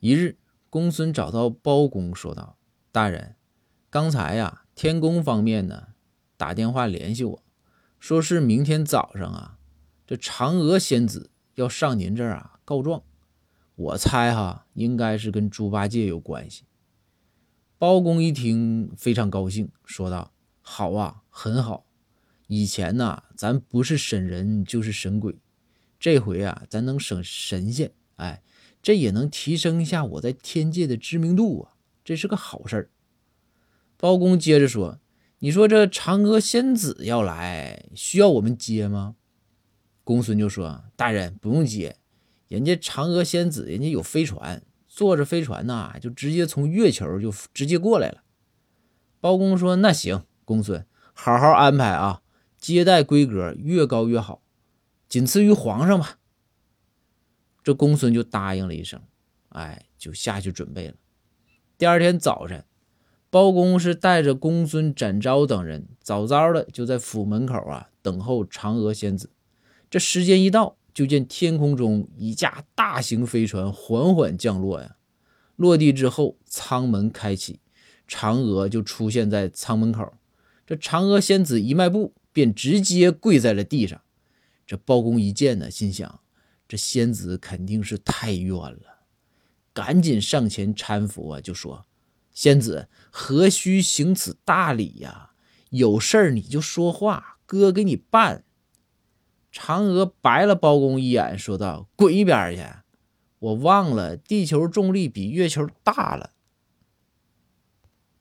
一日，公孙找到包公，说道：“大人，刚才呀，天宫方面呢打电话联系我，说是明天早上啊，这嫦娥仙子要上您这儿啊告状。我猜哈，应该是跟猪八戒有关系。”包公一听，非常高兴，说道：“好啊，很好。以前呐，咱不是审人就是审鬼，这回啊，咱能审神仙，哎。”这也能提升一下我在天界的知名度啊，这是个好事儿。包公接着说：“你说这嫦娥仙子要来，需要我们接吗？”公孙就说：“大人不用接，人家嫦娥仙子人家有飞船，坐着飞船呐，就直接从月球就直接过来了。”包公说：“那行，公孙好好安排啊，接待规格越高越好，仅次于皇上吧。”这公孙就答应了一声，哎，就下去准备了。第二天早晨，包公是带着公孙展昭等人，早早的就在府门口啊等候嫦娥仙子。这时间一到，就见天空中一架大型飞船缓缓降落呀。落地之后，舱门开启，嫦娥就出现在舱门口。这嫦娥仙子一迈步，便直接跪在了地上。这包公一见呢，心想。这仙子肯定是太冤了，赶紧上前搀扶啊，就说：“仙子何须行此大礼呀？有事儿你就说话，哥给你办。”嫦娥白了包公一眼，说道：“滚一边去！我忘了地球重力比月球大了。”